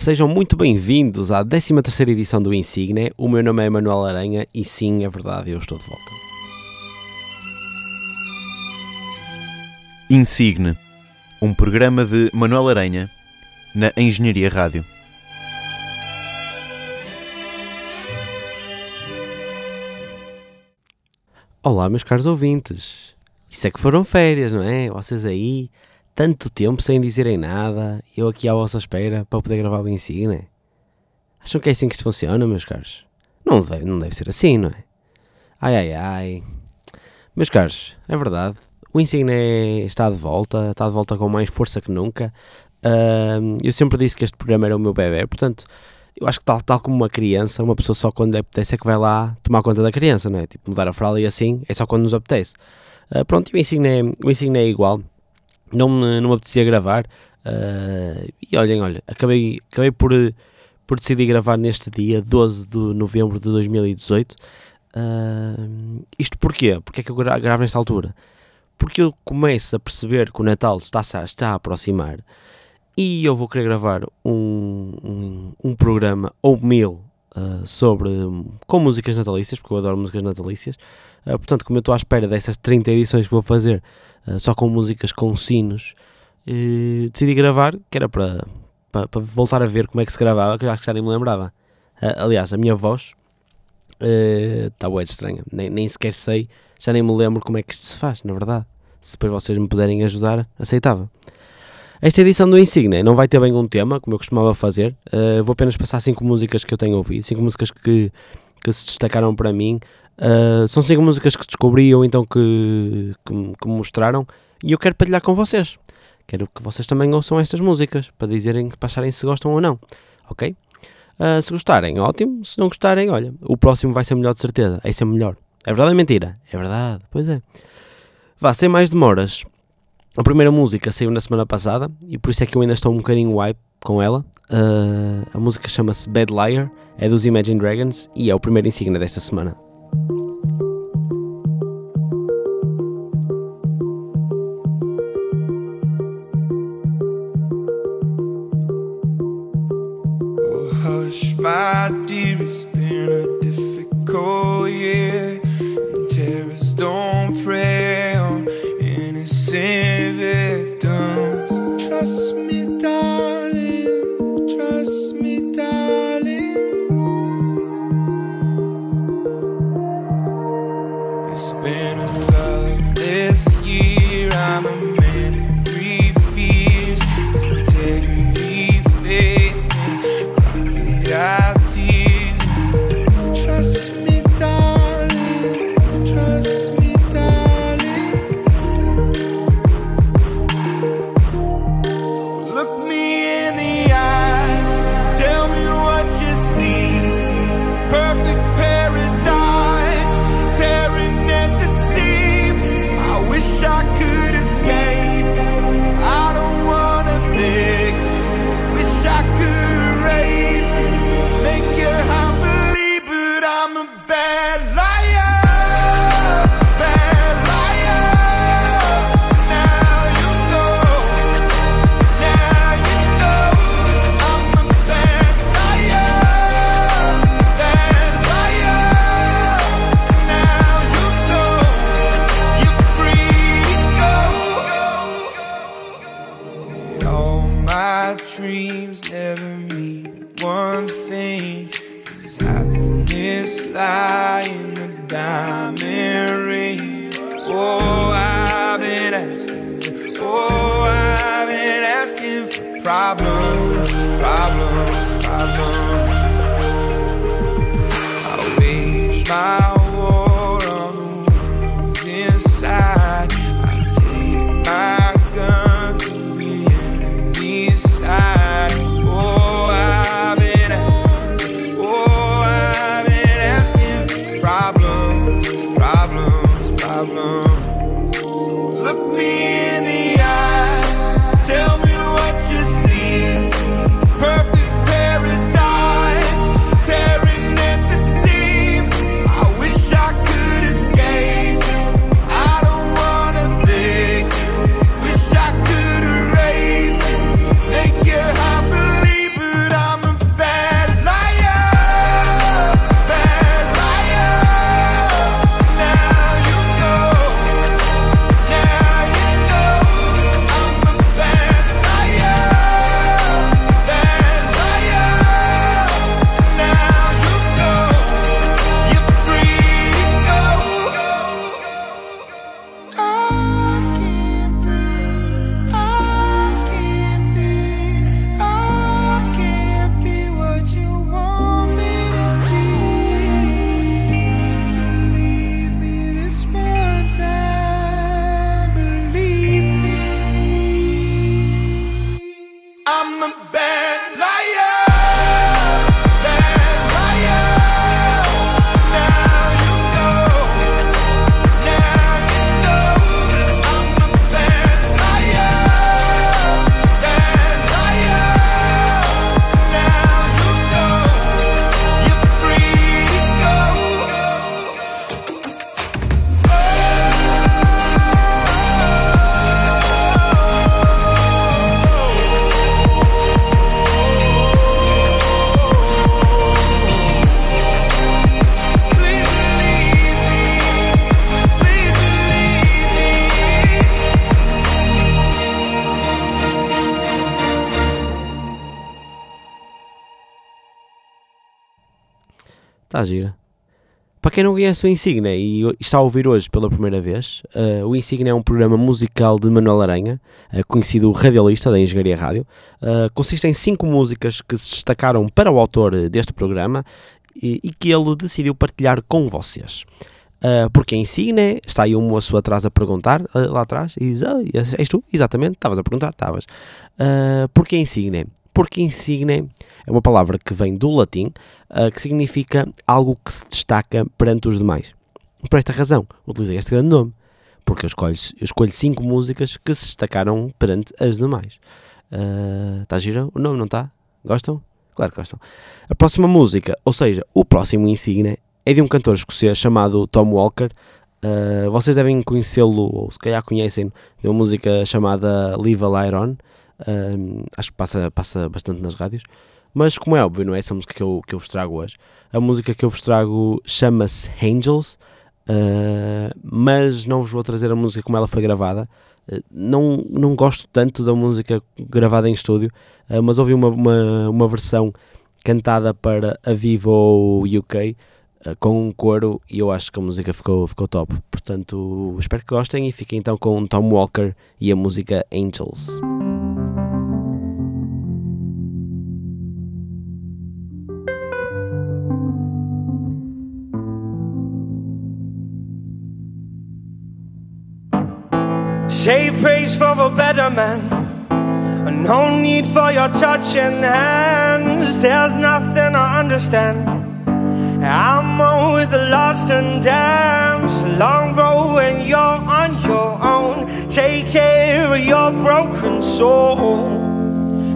Sejam muito bem-vindos à 13ª edição do Insigne. O meu nome é Manuel Aranha e sim, é verdade, eu estou de volta. Insigne, um programa de Manuel Aranha na Engenharia Rádio. Olá, meus caros ouvintes. Isso é que foram férias, não é? Vocês aí, tanto tempo sem dizerem nada, eu aqui à vossa espera para poder gravar o Insigne. Acham que é assim que isto funciona, meus caros? Não deve, não deve ser assim, não é? Ai, ai, ai. Meus caros, é verdade. O Insigne está de volta, está de volta com mais força que nunca. Uh, eu sempre disse que este programa era o meu bebê, portanto, eu acho que tal, tal como uma criança, uma pessoa só quando lhe apetece é que vai lá tomar conta da criança, não é? Tipo, mudar a fralda e assim, é só quando nos apetece. Uh, pronto, o Insigne, é, o Insigne é igual. Não me, não me apetecia gravar. Uh, e olhem, olha, acabei, acabei por, por decidir gravar neste dia, 12 de novembro de 2018. Uh, isto porquê? Porque é que eu gravo nesta altura? Porque eu começo a perceber que o Natal está, está a aproximar e eu vou querer gravar um, um, um programa ou mil uh, sobre com músicas natalícias, porque eu adoro músicas natalícias. Uh, portanto, como eu estou à espera dessas 30 edições que vou fazer só com músicas com sinos, decidi gravar, que era para, para, para, voltar a ver como é que se gravava, que eu acho que já nem me lembrava. aliás, a minha voz está uh, bué de estranha, nem, nem sequer sei, já nem me lembro como é que isto se faz, na verdade. Se depois vocês me puderem ajudar, aceitava. Esta edição do Insigne não vai ter bem um tema, como eu costumava fazer. Uh, vou apenas passar cinco músicas que eu tenho ouvido, cinco músicas que, que se destacaram para mim. Uh, são cinco músicas que descobri ou então que, que, que, me mostraram e eu quero partilhar com vocês. Quero que vocês também ouçam estas músicas para dizerem, para acharem se gostam ou não. Ok? Uh, se gostarem, ótimo. Se não gostarem, olha, o próximo vai ser melhor de certeza. É sempre melhor. É verdade ou é mentira? É verdade, pois é. Vá, sem mais demoras. A primeira música saiu na semana passada e por isso é que eu ainda estou um bocadinho wipe com ela. Uh, a música chama-se Bad Liar, é dos Imagine Dragons e é o primeiro insígnia desta semana. Oh, my dear, it's been a difficult year. Problems, problems, problems. Está gira. Para quem não conhece o Insignia e está a ouvir hoje pela primeira vez, uh, o Insignia é um programa musical de Manuel Aranha, uh, conhecido radialista da Engenharia Rádio. Uh, consiste em cinco músicas que se destacaram para o autor deste programa e, e que ele decidiu partilhar com vocês. Porque a Insignia, está aí um moço atrás a perguntar, lá atrás, e diz, ah, és tu? Exatamente, estavas a perguntar, estavas. Porque a Insignia? Porque Insignia é uma palavra que vem do latim, uh, que significa algo que se destaca perante os demais. Por esta razão, utilizei este grande nome, porque eu escolho, eu escolho cinco músicas que se destacaram perante as demais. Está uh, giro? O nome não está? Gostam? Claro que gostam. A próxima música, ou seja, o próximo Insignia, é de um cantor escocês chamado Tom Walker. Uh, vocês devem conhecê-lo, ou se calhar conhecem, de uma música chamada Leave a Light On. Uh, acho que passa, passa bastante nas rádios. Mas, como é óbvio, não é essa música que eu, que eu vos trago hoje. A música que eu vos trago chama-se Angels, uh, mas não vos vou trazer a música como ela foi gravada. não, não gosto tanto da música gravada em estúdio, mas ouvi uma, uma, uma versão cantada para a Vivo UK com um coro e eu acho que a música ficou, ficou top. Portanto, espero que gostem e fiquem então com Tom Walker e a música Angels. Say praise for a better man. No need for your touching hands. There's nothing I understand. I'm on with the lost and damned. Long road when you're on your own. Take care of your broken soul.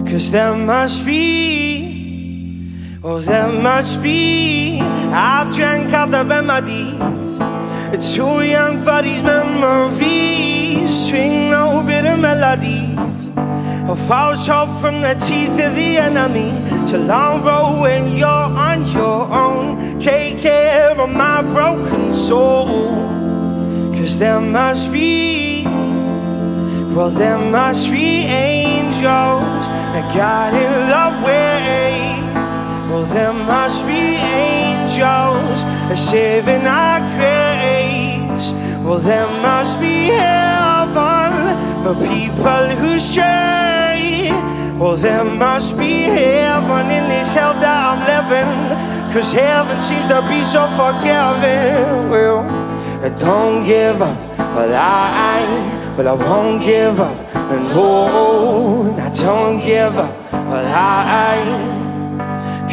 Cause there must be, oh, there must be. I've drank out the remedies. Too young for these memories. String no bitter melodies. A false hope from the teeth of the enemy. A long road when you're on your own. Take care of my broken soul. Cause there must be, well, there must be angels that got in the way. Well, there must be angels saving our grace. Well, there must be for people who stray. Well, there must be heaven in this hell that I'm living. Cause heaven seems to be so forgiving. Well, I don't give up. Well, I, but I won't give up. And oh, I don't give up. Well, I,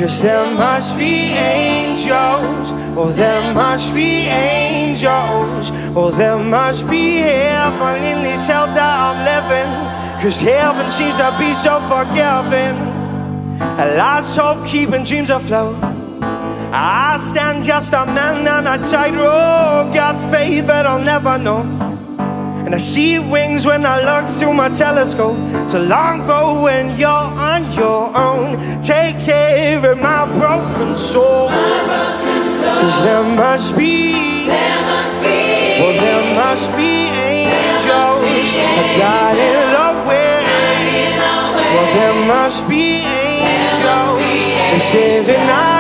Cause there must be angels, oh, there must be angels, oh, there must be heaven in this hell that I'm living. Cause heaven seems to be so forgiving. A lot's hope keeping dreams afloat. I stand just a man on a tightrope. Got faith, but I'll never know. And I see wings when I look through my telescope. So long ago when you're on your own. Take care of my broken soul. Cause there must be, must be, well, there must be angels. A God in the way. Well, there must be angels. Saving our grace.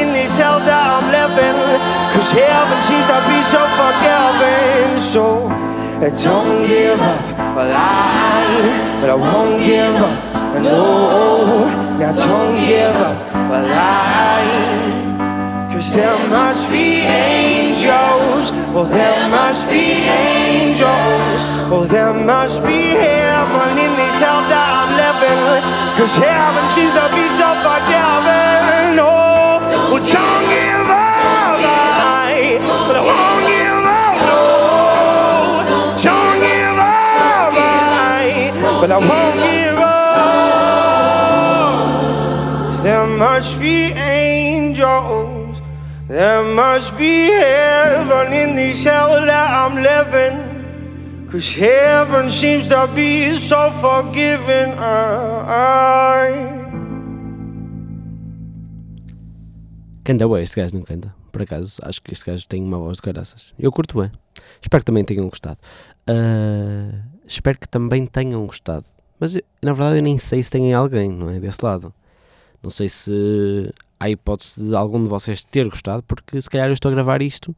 In this hell that I'm living. Cause heaven seems to be so forgiving. So don't give up. Well, I, but I won't give up. No, now don't give up. Well, I. Cause there must be angels. Well, there must be angels. Oh, there must be heaven in this hell that I'm living. Cause heaven seems to be so forgiving. Oh, don't give up. I, but I won't give up. No, don't give up. I, but I won't give up. There must be angels. There must be heaven in this hell that I'm living. Cause heaven seems to be so forgiving. I... Canta bem, este gajo não canta. Por acaso, acho que este gajo tem uma voz de caraças. Eu curto bem. Espero que também tenham gostado. Uh, espero que também tenham gostado. Mas eu, na verdade eu nem sei se tem alguém, não é? Desse lado. Não sei se há hipótese de algum de vocês ter gostado, porque se calhar eu estou a gravar isto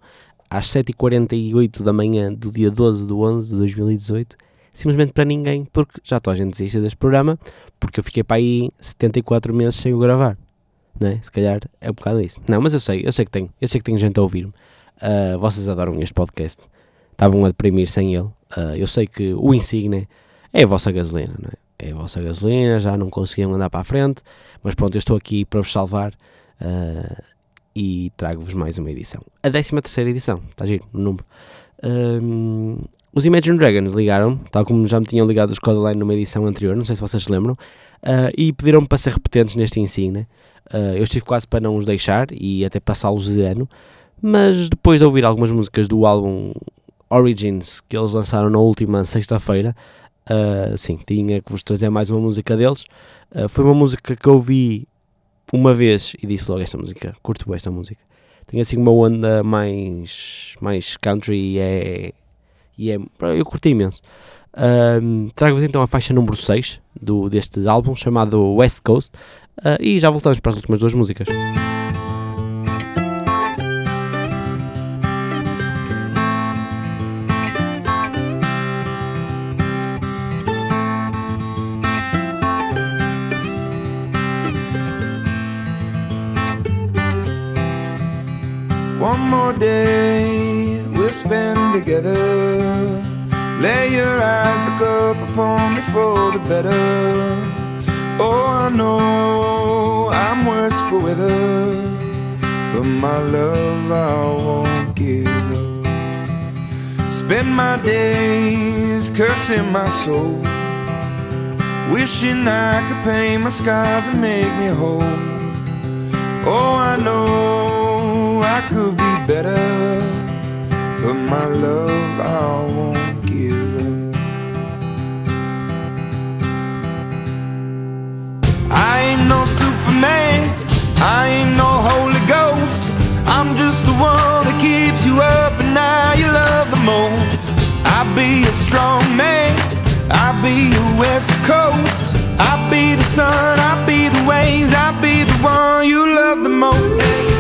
às 7h48 da manhã do dia 12 de 11 de 2018, simplesmente para ninguém, porque já toda a gente desiste deste programa, porque eu fiquei para aí 74 meses sem o gravar. Não é? Se calhar é um bocado isso. Não, mas eu sei, eu sei que tenho, eu sei que tenho gente a ouvir-me. Uh, vocês adoram este podcast. Estavam a deprimir sem ele. Uh, eu sei que o Insigne é a vossa gasolina, não é? É a vossa gasolina, já não conseguiam andar para a frente, mas pronto, eu estou aqui para vos salvar uh, e trago-vos mais uma edição. A 13 terceira edição, está giro, no número. Um, os Imagine Dragons ligaram, tal como já me tinham ligado os Codeline numa edição anterior, não sei se vocês se lembram, uh, e pediram-me para ser repetentes neste ensino. Uh, eu estive quase para não os deixar e até passá-los de ano, mas depois de ouvir algumas músicas do álbum Origins que eles lançaram na última sexta-feira, uh, sim, tinha que vos trazer mais uma música deles. Foi uma música que eu ouvi uma vez e disse logo esta música, curto esta música. Tem assim uma onda mais, mais country e é, e é. Eu curti imenso. Um, Trago-vos então a faixa número 6 do, deste álbum chamado West Coast uh, e já voltamos para as últimas duas músicas. Spend together. Lay your eyes look up upon me for the better. Oh, I know I'm worse for weather, but my love I won't give up. Spend my days cursing my soul, wishing I could paint my scars and make me whole. Oh, I know I could be better, but my love I won't give up. I ain't no Superman, I ain't no Holy Ghost. I'm just the one that keeps you up and now you love the most. I'll be a strong man, I'll be a West Coast. I'll be the sun, I'll be the waves, I'll be the one you love the most.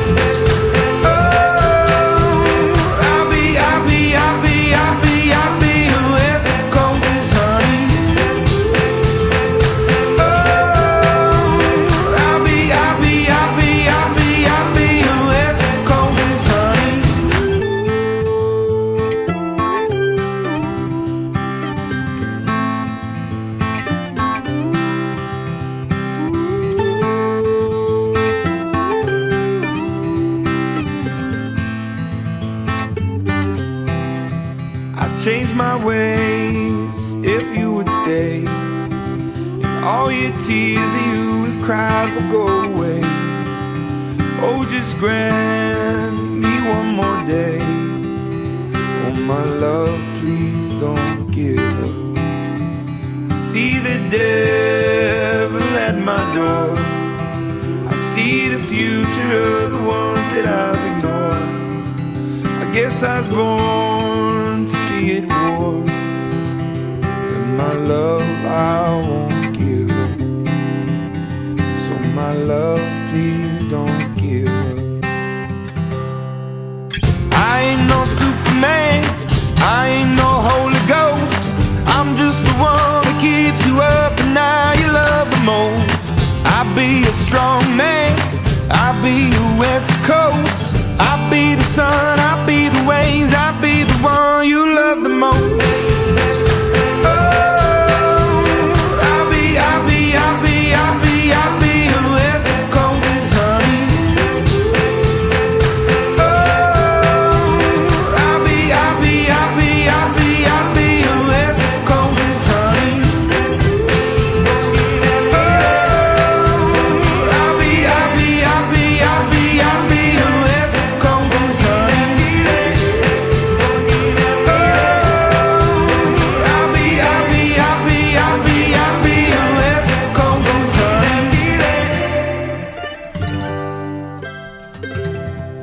West Coast. I'll be the sun,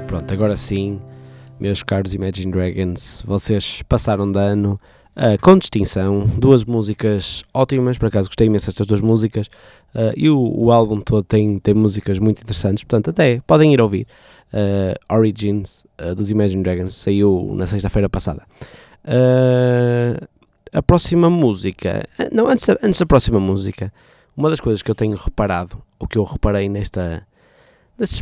Pronto, agora sim meus caros Imagine Dragons, vocês passaram de ano uh, com distinção, duas músicas ótimas, por acaso gostei imenso destas duas músicas, uh, e o, o, álbum todo tem, tem músicas muito interessantes, portanto até podem ir ouvir. Uh, Origins dos Imagine Dragons saiu na sexta-feira passada. a próxima música, não, antes antes da próxima música, uma das coisas que eu tenho reparado, o que eu reparei nesta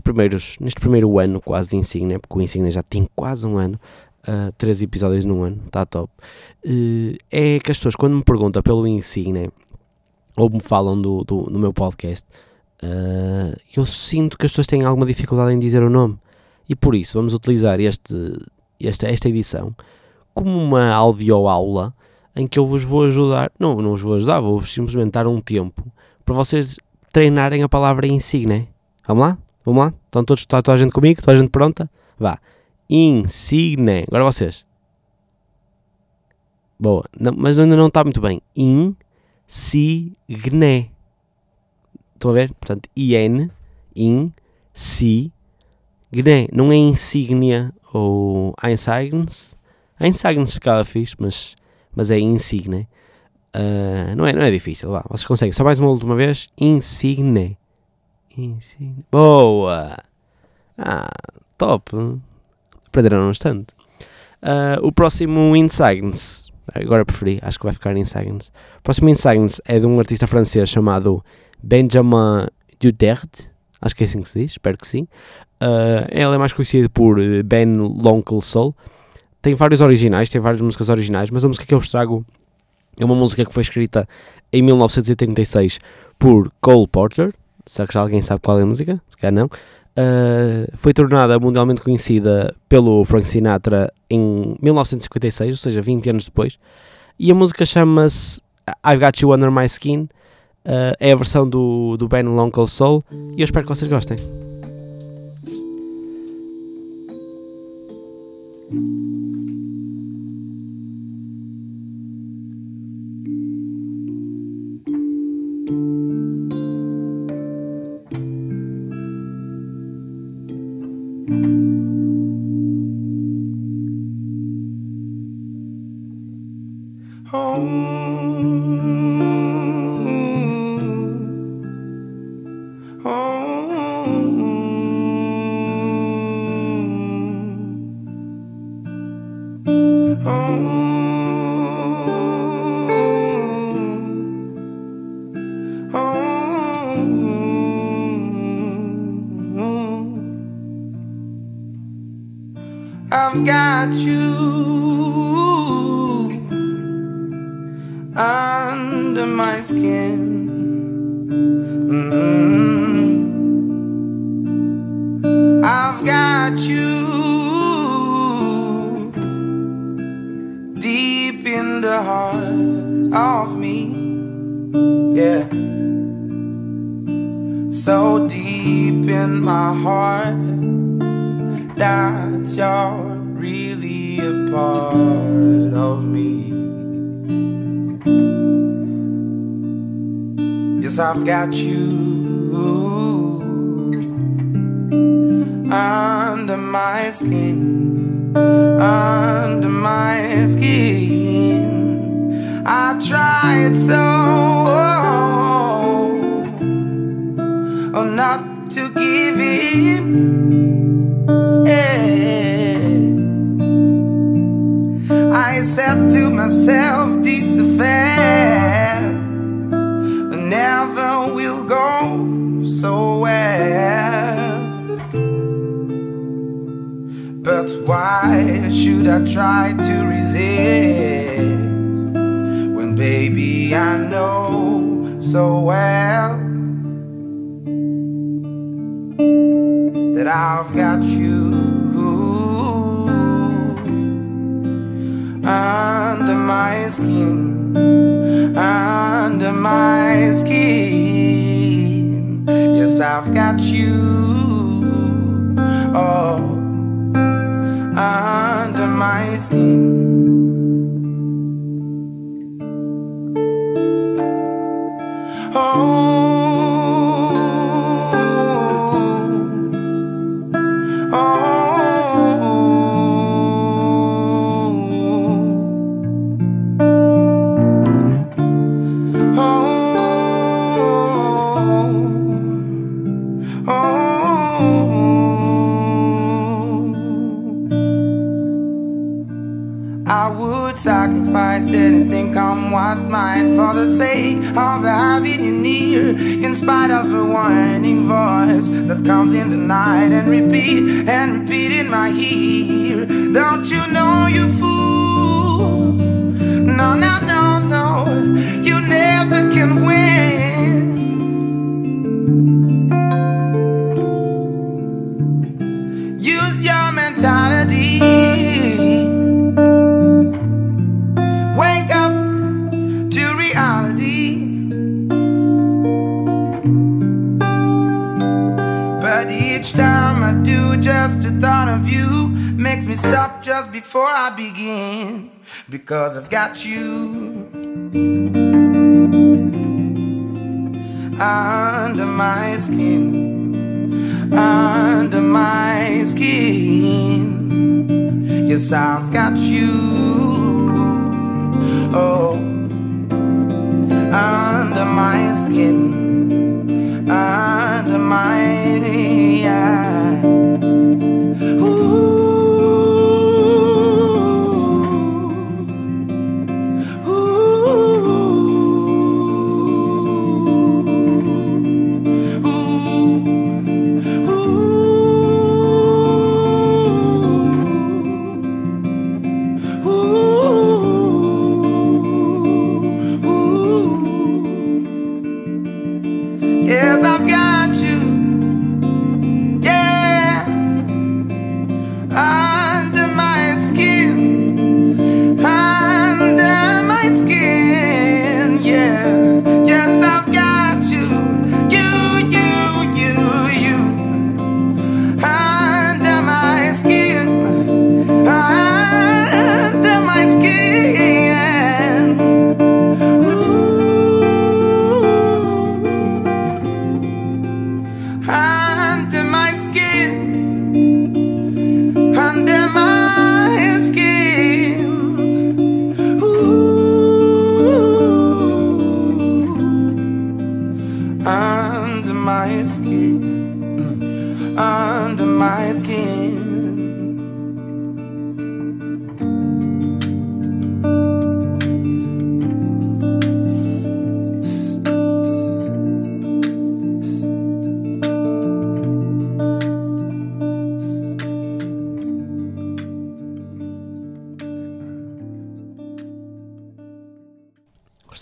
primeiros, neste primeiro ano quase de Insignia, porque o Insignia já tem quase um ano, uh, três episódios num ano, está top, uh, é que as pessoas quando me perguntam pelo Insignia, ou me falam do, do, do meu podcast, uh, eu sinto que as pessoas têm alguma dificuldade em dizer o nome, e por isso vamos utilizar este, esta, esta edição como uma audioaula em que eu vos vou ajudar, não, não vos vou ajudar, vou-vos simplesmente dar um tempo para vocês treinarem a palavra insigne. Vamos lá? Vamos lá? Estão todos, está toda a gente comigo? Toda a gente pronta? Vá. Insigne. Agora vocês. Boa. Não, mas ainda não está muito bem. Insigne. Estão a ver? Portanto, IN, in, si. Não é insígnia ou insignes. Insignes ficava fixe, mas, mas é insigne. Uh, não, é, não é difícil. Vá. Vocês conseguem. Só mais uma última vez. Insigne. Insigne. Boa! Ah, top! Aprenderam bastante. Uh, o próximo Insigns, agora preferi, acho que vai ficar Insigns. O próximo Insigns é de um artista francês chamado Benjamin Duterte, acho que é assim que se diz, espero que sim. Uh, ele é mais conhecido por Ben L'Oncle Soul. Tem vários originais, tem várias músicas originais, mas a música que eu vos trago é uma música que foi escrita em 1936 por Cole Porter, Será que já alguém sabe qual é a música? Se calhar não. Uh, foi tornada mundialmente conhecida pelo Frank Sinatra em 1956, ou seja, 20 anos depois. E a música chama-se I've Got You Under My Skin. Uh, é a versão do, do Ben Lonkel Soul. E eu espero que vocês gostem. My skin. I've got you under my skin, under my skin. I tried so oh, not to give in. I said to myself, this affair for the sake of having you near. In spite of a warning voice that comes in the night and repeat and repeat in my ear. Don't you know, you fool? No, no, no, no, you never can win. Stop just before I begin. Because I've got you under my skin under my skin. Yes, I've got you. Oh, under my skin, under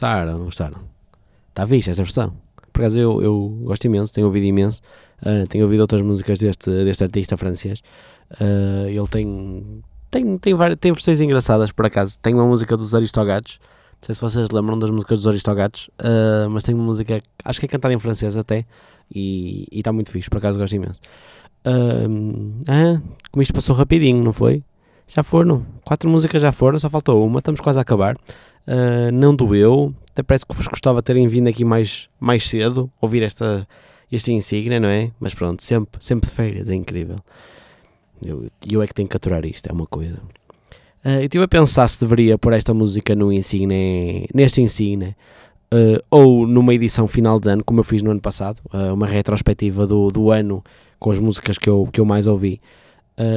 Gostaram, não gostaram? Está fixe esta versão. Por acaso eu, eu gosto imenso, tenho ouvido imenso. Ah, tenho ouvido outras músicas deste, deste artista francês. Ah, ele tem, tem, tem, várias, tem versões engraçadas, por acaso. Tem uma música dos Aristogatos. Não sei se vocês lembram das músicas dos Aristogatos, ah, mas tem uma música, acho que é cantada em francês até, e está muito fixe, por acaso gosto imenso. Ah, ah, como isto passou rapidinho, não foi? Já foram, quatro músicas já foram, só faltou uma, estamos quase a acabar. Uh, não doeu, até parece que vos gostava terem vindo aqui mais, mais cedo, ouvir esta, este insígnia, não é? Mas pronto, sempre, sempre de férias, é incrível. Eu, eu é que tenho que aturar isto, é uma coisa. Uh, eu estive a pensar se deveria pôr esta música no insígnia, neste insígnia, uh, ou numa edição final de ano, como eu fiz no ano passado, uh, uma retrospectiva do, do ano com as músicas que eu, que eu mais ouvi.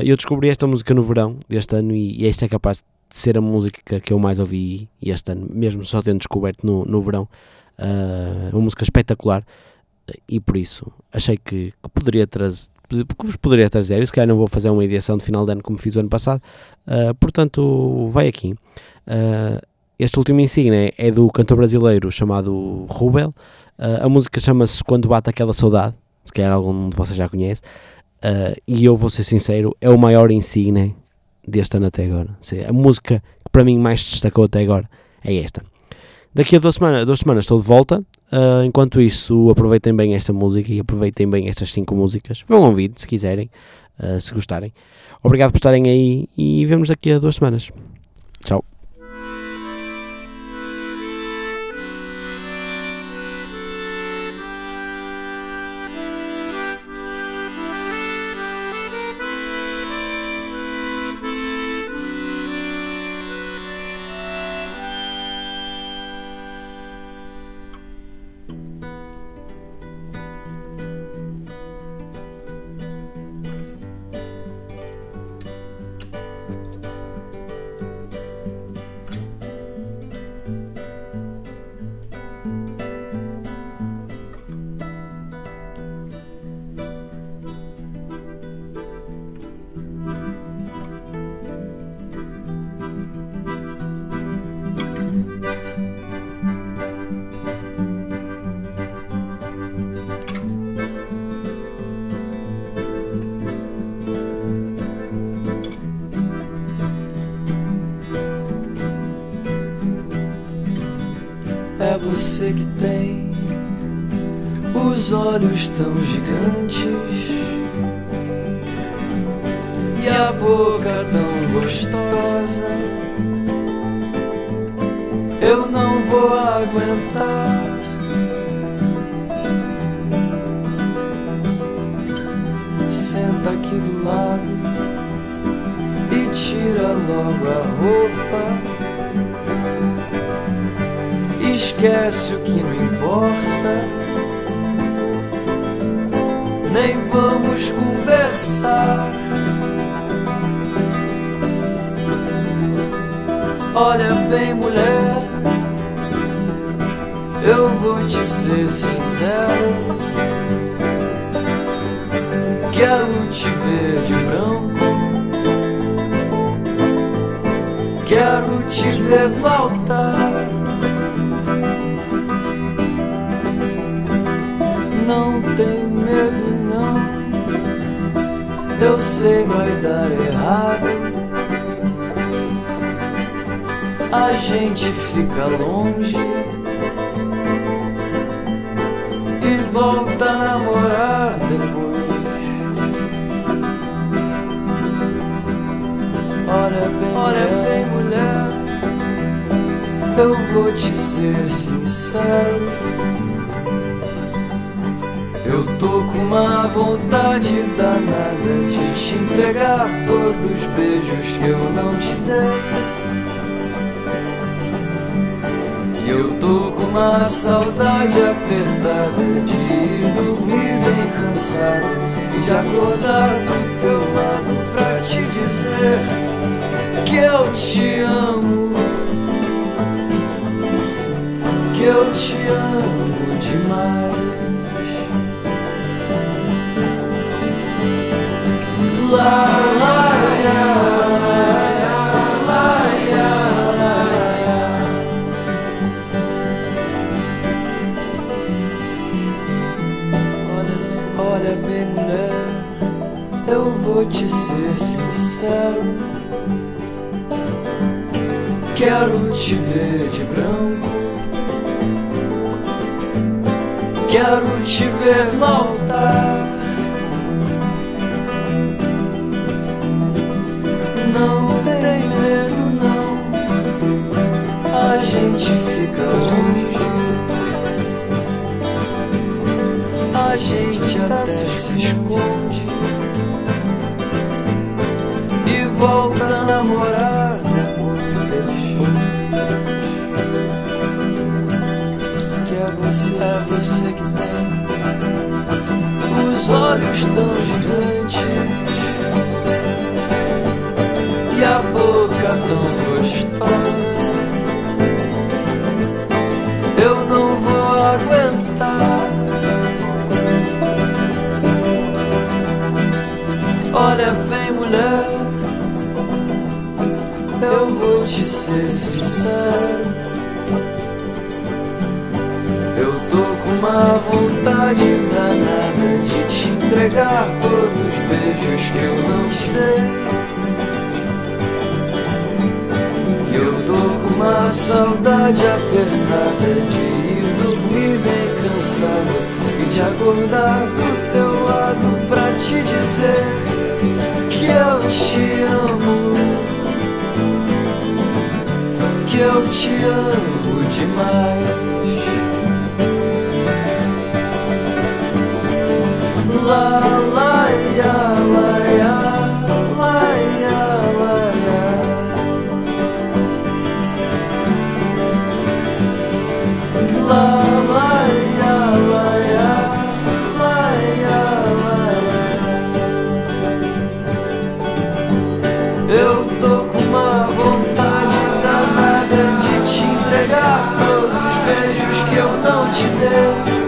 Eu descobri esta música no verão deste ano e, e esta é capaz ser a música que eu mais ouvi este ano, mesmo só tendo descoberto no, no verão. Uh, uma música espetacular e por isso achei que, que poderia trazer que vos poderia trazer, eu se calhar não vou fazer uma edição de final de ano como fiz o ano passado, uh, portanto vai aqui. Uh, este último insígnia é do cantor brasileiro chamado Rubel, a música chama-se Quando Bate Aquela Saudade, se calhar algum de vocês já conhece, e eu vou ser sincero, é o maior insígnia deste ano até agora. A música que para mim mais destacou até agora é esta. Daqui a duas semanas, duas semanas estou de volta. Uh, enquanto isso, aproveitem bem esta música e aproveitem bem estas cinco músicas. Vão ouvir se quiserem, uh, se gostarem. Obrigado por estarem aí e vemos daqui a duas semanas. Tchau. Você que tem os olhos tão gigantes e a boca tão gostosa. Eu não vou aguentar. Senta aqui do lado e tira logo a roupa. Esquece o que não importa. Nem vamos conversar. Olha bem, mulher, eu vou te ser sincero. Quero te ver de branco, quero te ver no Eu sei vai dar errado. a gente fica longe e volta a namorar depois. Olha bem, olha bem, mulher, eu vou te ser sincero. Eu tô com uma vontade danada de te entregar todos os beijos que eu não te dei. Eu tô com uma saudade apertada de ir dormir bem cansado e de acordar do teu lado pra te dizer que eu te amo, que eu te amo demais. Quero te ver de branco. Quero te ver no se esconde. volta a namorar depois. Que é você, é você que tem os olhos tão gigantes e a boca tão gostosa. Ser sincero. Eu tô com uma vontade danada de te entregar todos os beijos que eu não te dei. Eu tô com uma saudade apertada de ir dormir bem cansado e de acordar do teu lado pra te dizer que eu te amo eu te amo demais. Lá, lá, ia, lá, ia, te dei.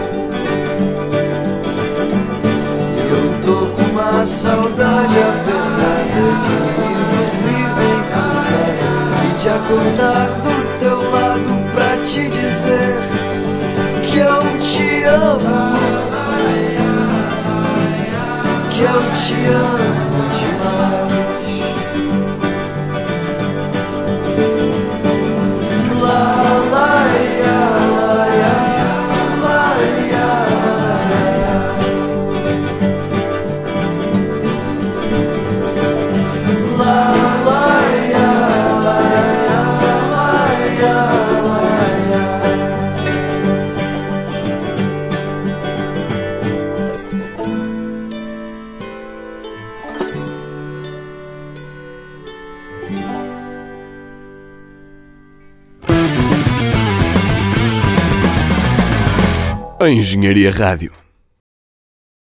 Eu tô com uma saudade apertada de ir dormir bem cansado e de acordar do teu lado pra te dizer que eu te amo. Que eu te amo demais. A Engenharia Rádio.